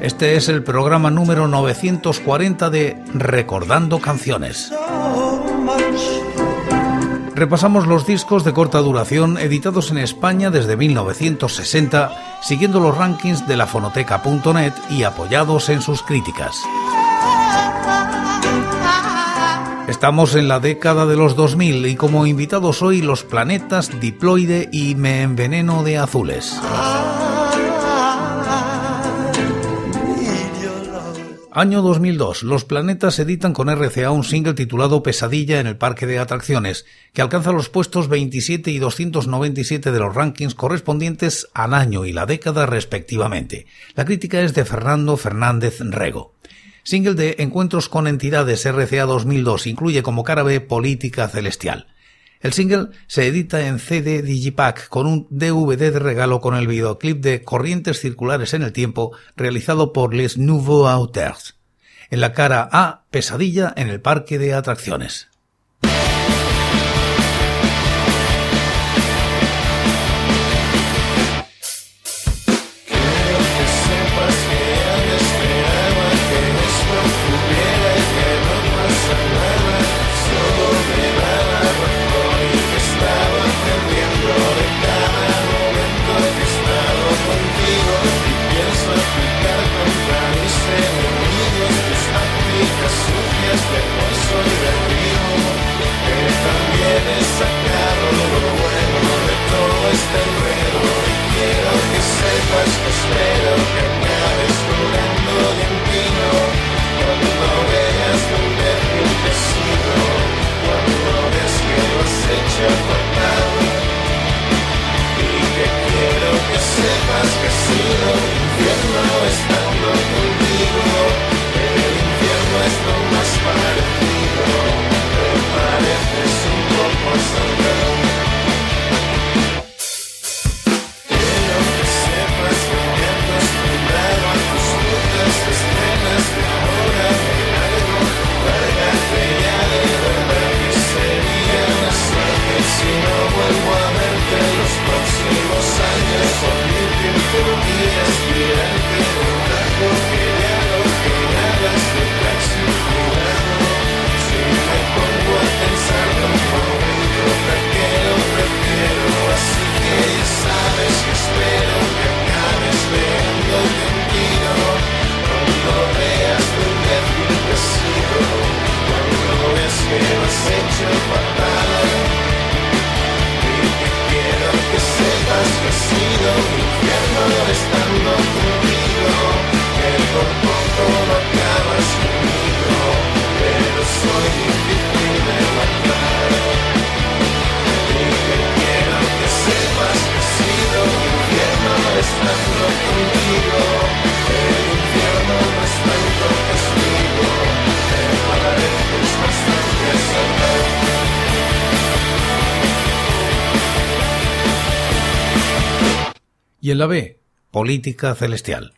Este es el programa número 940 de Recordando Canciones. Repasamos los discos de corta duración editados en España desde 1960, siguiendo los rankings de la fonoteca.net y apoyados en sus críticas. Estamos en la década de los 2000 y como invitados hoy los planetas Diploide y Me Enveneno de Azules. Año 2002. Los planetas editan con RCA un single titulado Pesadilla en el Parque de Atracciones, que alcanza los puestos 27 y 297 de los rankings correspondientes al año y la década respectivamente. La crítica es de Fernando Fernández Rego. Single de Encuentros con Entidades RCA 2002 incluye como cara B Política Celestial. El single se edita en CD Digipack con un DVD de regalo con el videoclip de Corrientes Circulares en el Tiempo realizado por Les Nouveaux Auteurs. En la cara A, Pesadilla en el Parque de Atracciones. Y en la B, Política Celestial.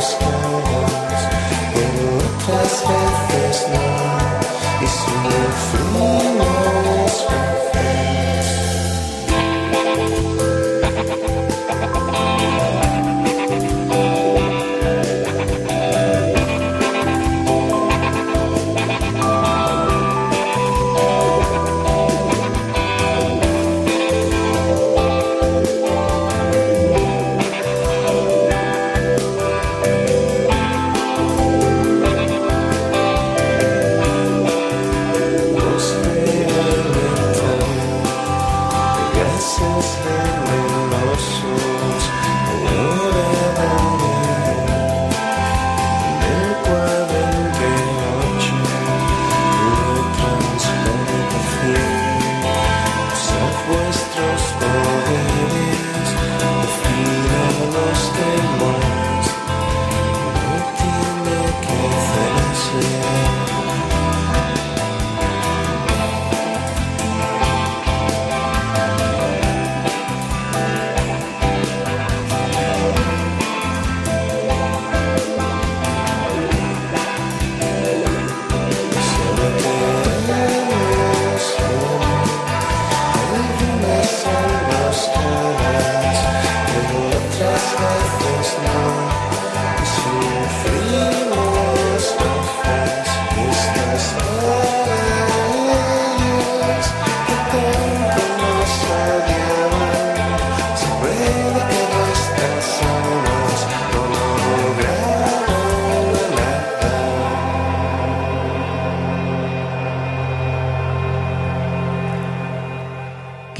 scared.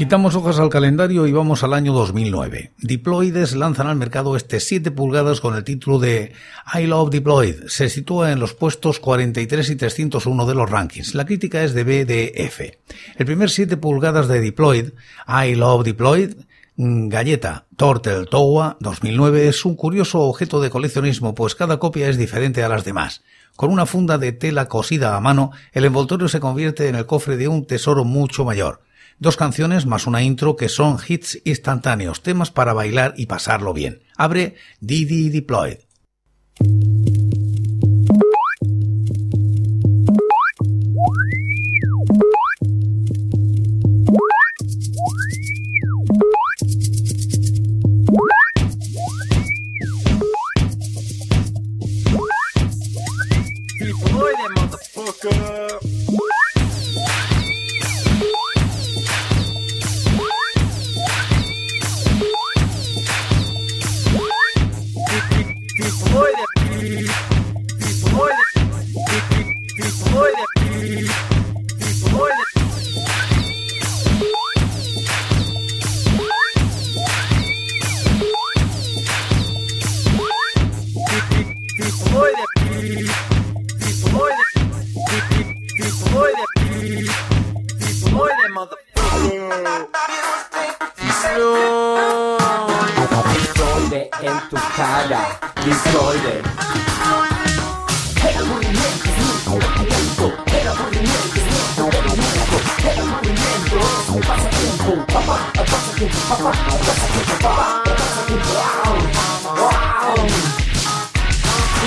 Quitamos hojas al calendario y vamos al año 2009. Diploides lanzan al mercado este 7 pulgadas con el título de I Love Diploid. Se sitúa en los puestos 43 y 301 de los rankings. La crítica es de BDF. El primer 7 pulgadas de Diploid, I Love Diploid, mm, Galleta Tortel Towa 2009 es un curioso objeto de coleccionismo, pues cada copia es diferente a las demás. Con una funda de tela cosida a mano, el envoltorio se convierte en el cofre de un tesoro mucho mayor. Dos canciones más una intro que son hits instantáneos, temas para bailar y pasarlo bien. Abre Didi Deployed.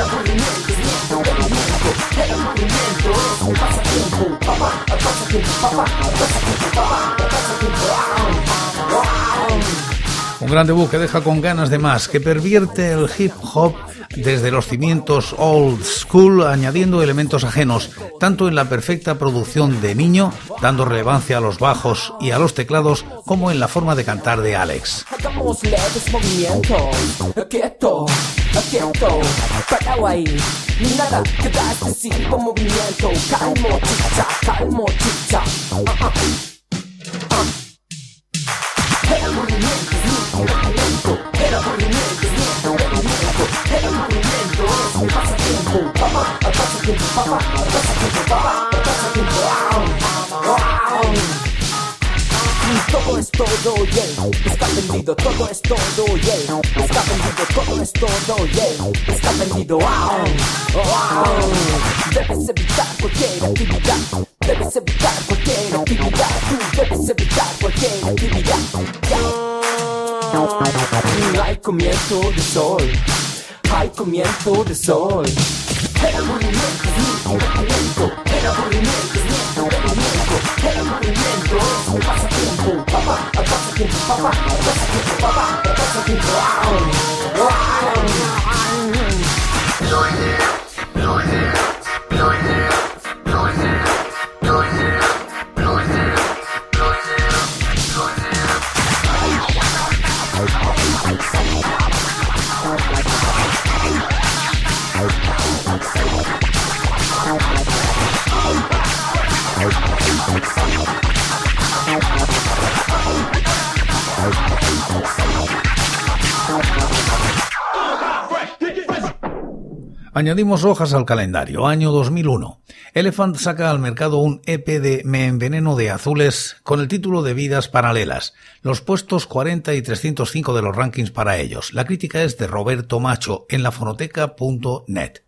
el jodimiento, el jodimiento. Pasa tiempo, papá, pasa tiempo, papá, pasa tiempo, papá, pasa tiempo. Un gran debut que deja con ganas de más, que pervierte el hip hop desde los cimientos old school, añadiendo elementos ajenos, tanto en la perfecta producción de Niño, dando relevancia a los bajos y a los teclados, como en la forma de cantar de Alex. Todo es todo, yeah. Está vendido, todo es todo, yeah. Está vendido, todo es todo, yeah. Está vendido, wow, wow. Debes evitar cualquier actividad. Debes evitar cualquier actividad. Tú debes evitar cualquier actividad. Yeah. Hay comienzo de sol. Hay comienzo de sol. El aburrimiento es mi aburrimiento. El aburrimiento es mi aburrimiento. El aburrimiento es mi pasatiempo. Papá, el pasatiempo, papá, el pasatiempo, papá, el pasatiempo. Wow, Añadimos hojas al calendario, año 2001. Elephant saca al mercado un EP de Me enveneno de azules con el título de Vidas Paralelas, los puestos 40 y 305 de los rankings para ellos. La crítica es de Roberto Macho en lafonoteca.net.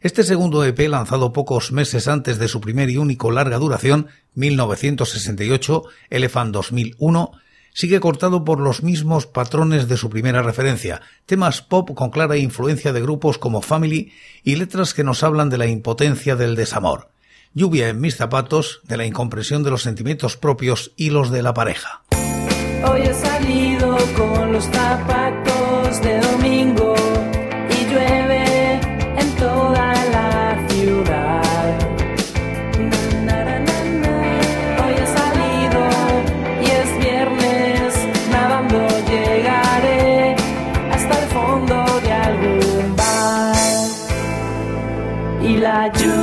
Este segundo EP, lanzado pocos meses antes de su primer y único larga duración, 1968, Elephant 2001, sigue cortado por los mismos patrones de su primera referencia, temas pop con clara influencia de grupos como Family y letras que nos hablan de la impotencia del desamor. Lluvia en mis zapatos, de la incomprensión de los sentimientos propios y los de la pareja. Hoy he salido con los zapatos de domingo Y la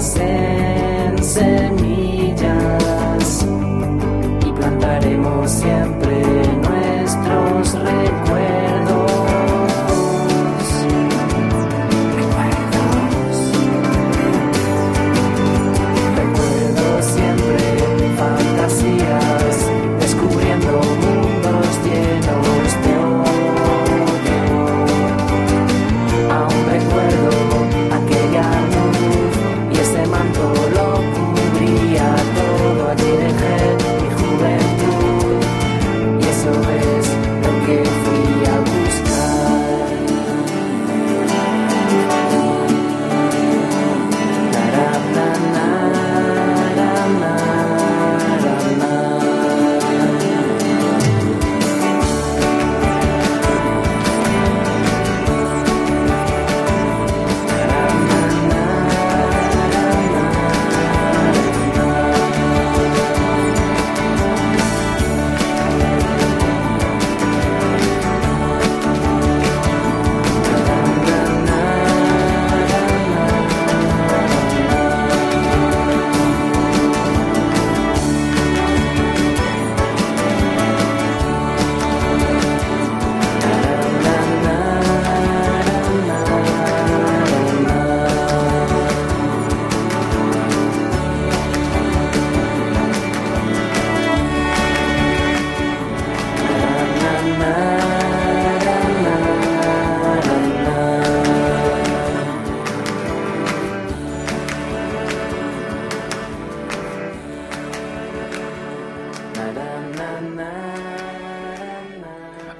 senses.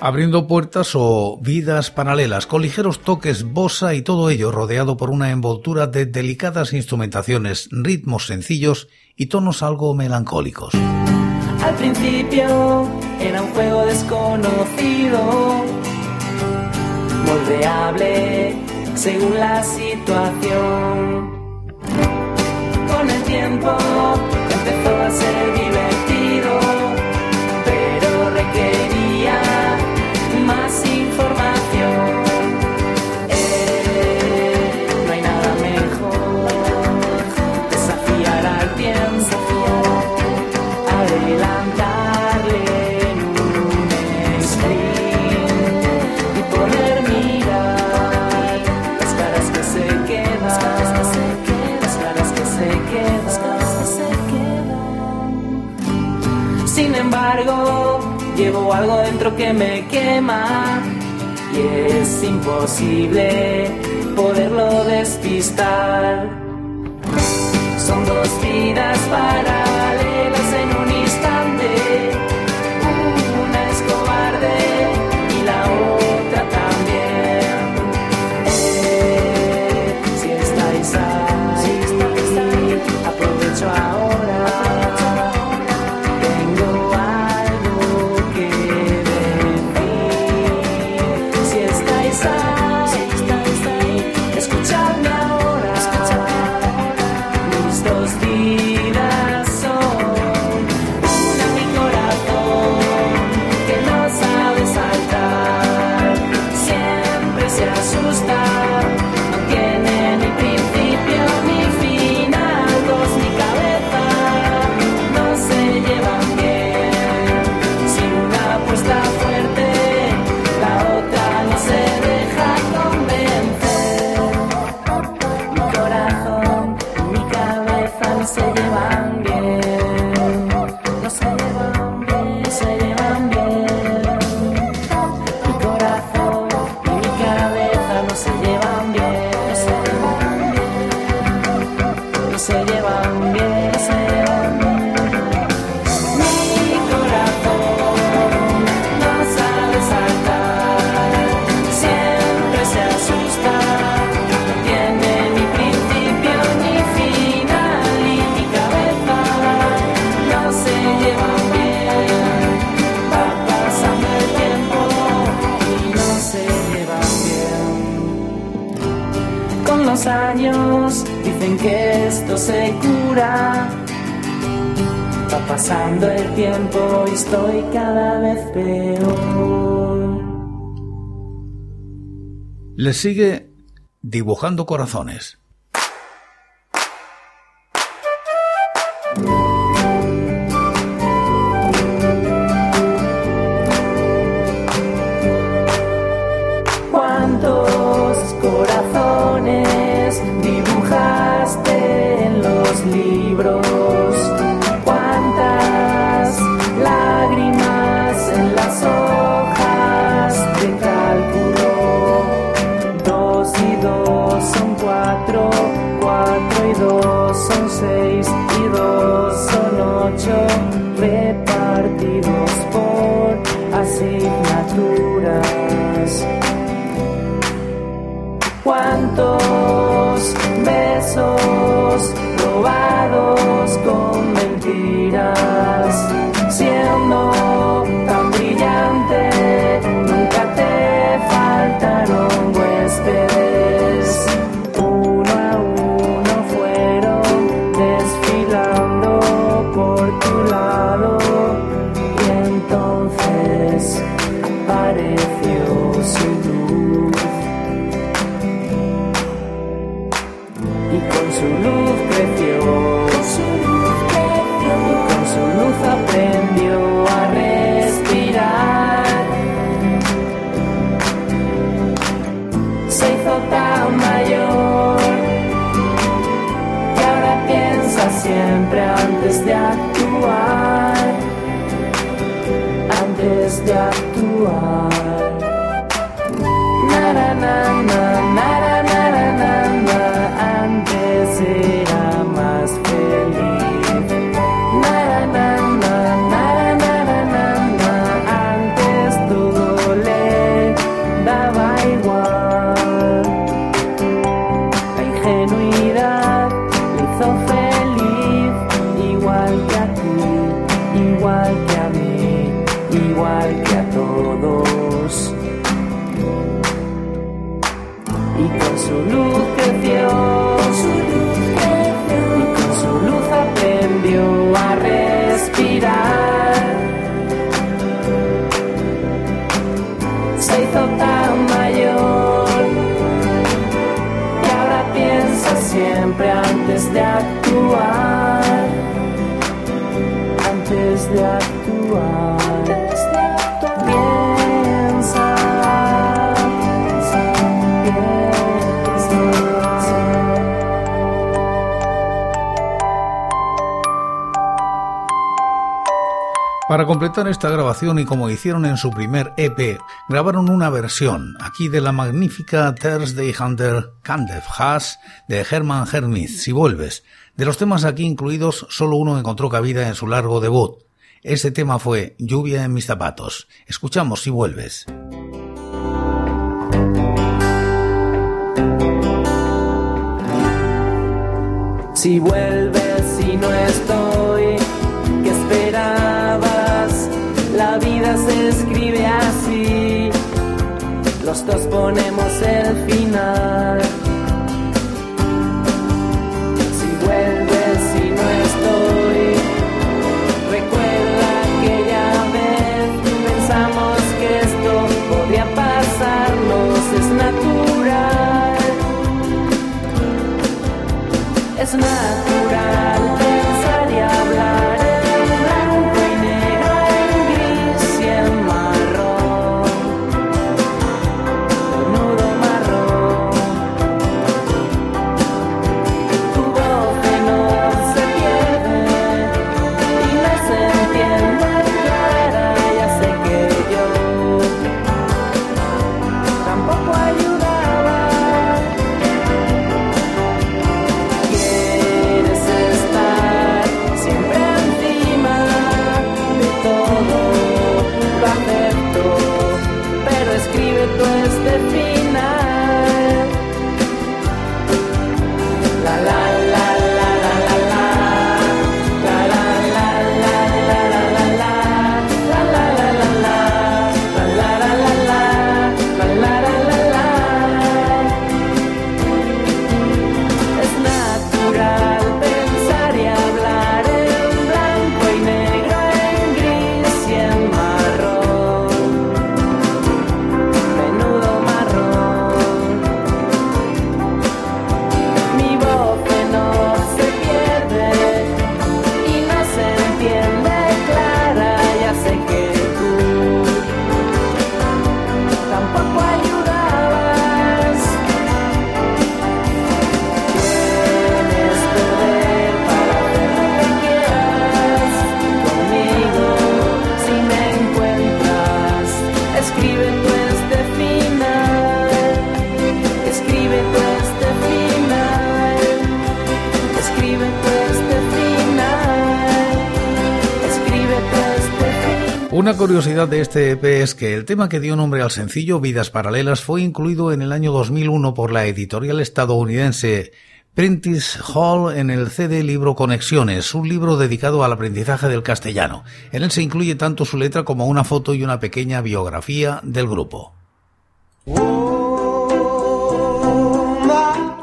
abriendo puertas o vidas paralelas, con ligeros toques bossa y todo ello rodeado por una envoltura de delicadas instrumentaciones, ritmos sencillos y tonos algo melancólicos. Al principio era un juego desconocido, moldeable según la situación. Con el tiempo empezó a ser divertido, pero requería Sin embargo, llevo algo dentro que me quema y es imposible poderlo despistar. Son dos vidas para los años dicen que esto se cura. Va pasando el tiempo y estoy cada vez peor. Le sigue dibujando corazones. alturas. Lord. kuat Antes de actuar Para completar esta grabación y como hicieron en su primer EP, grabaron una versión, aquí de la magnífica Thursday Hunter Candef Haas de Herman Hermith, si vuelves. De los temas aquí incluidos, solo uno encontró cabida en su largo debut. Este tema fue Lluvia en mis zapatos. Escuchamos si vuelves. Si vuelves, si no estoy vida se escribe así. Los dos ponemos el final. Una curiosidad de este EP es que el tema que dio nombre al sencillo Vidas Paralelas fue incluido en el año 2001 por la editorial estadounidense Prentice Hall en el CD libro Conexiones, un libro dedicado al aprendizaje del castellano. En él se incluye tanto su letra como una foto y una pequeña biografía del grupo.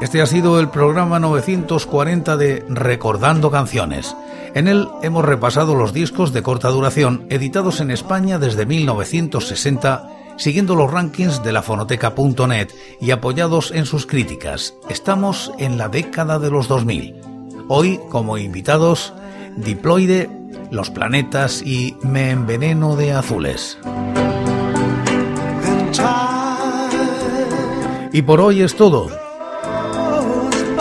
Este ha sido el programa 940 de Recordando Canciones. En él hemos repasado los discos de corta duración editados en España desde 1960, siguiendo los rankings de la fonoteca.net y apoyados en sus críticas. Estamos en la década de los 2000. Hoy, como invitados, Diploide, Los Planetas y Me Enveneno de Azules. Y por hoy es todo.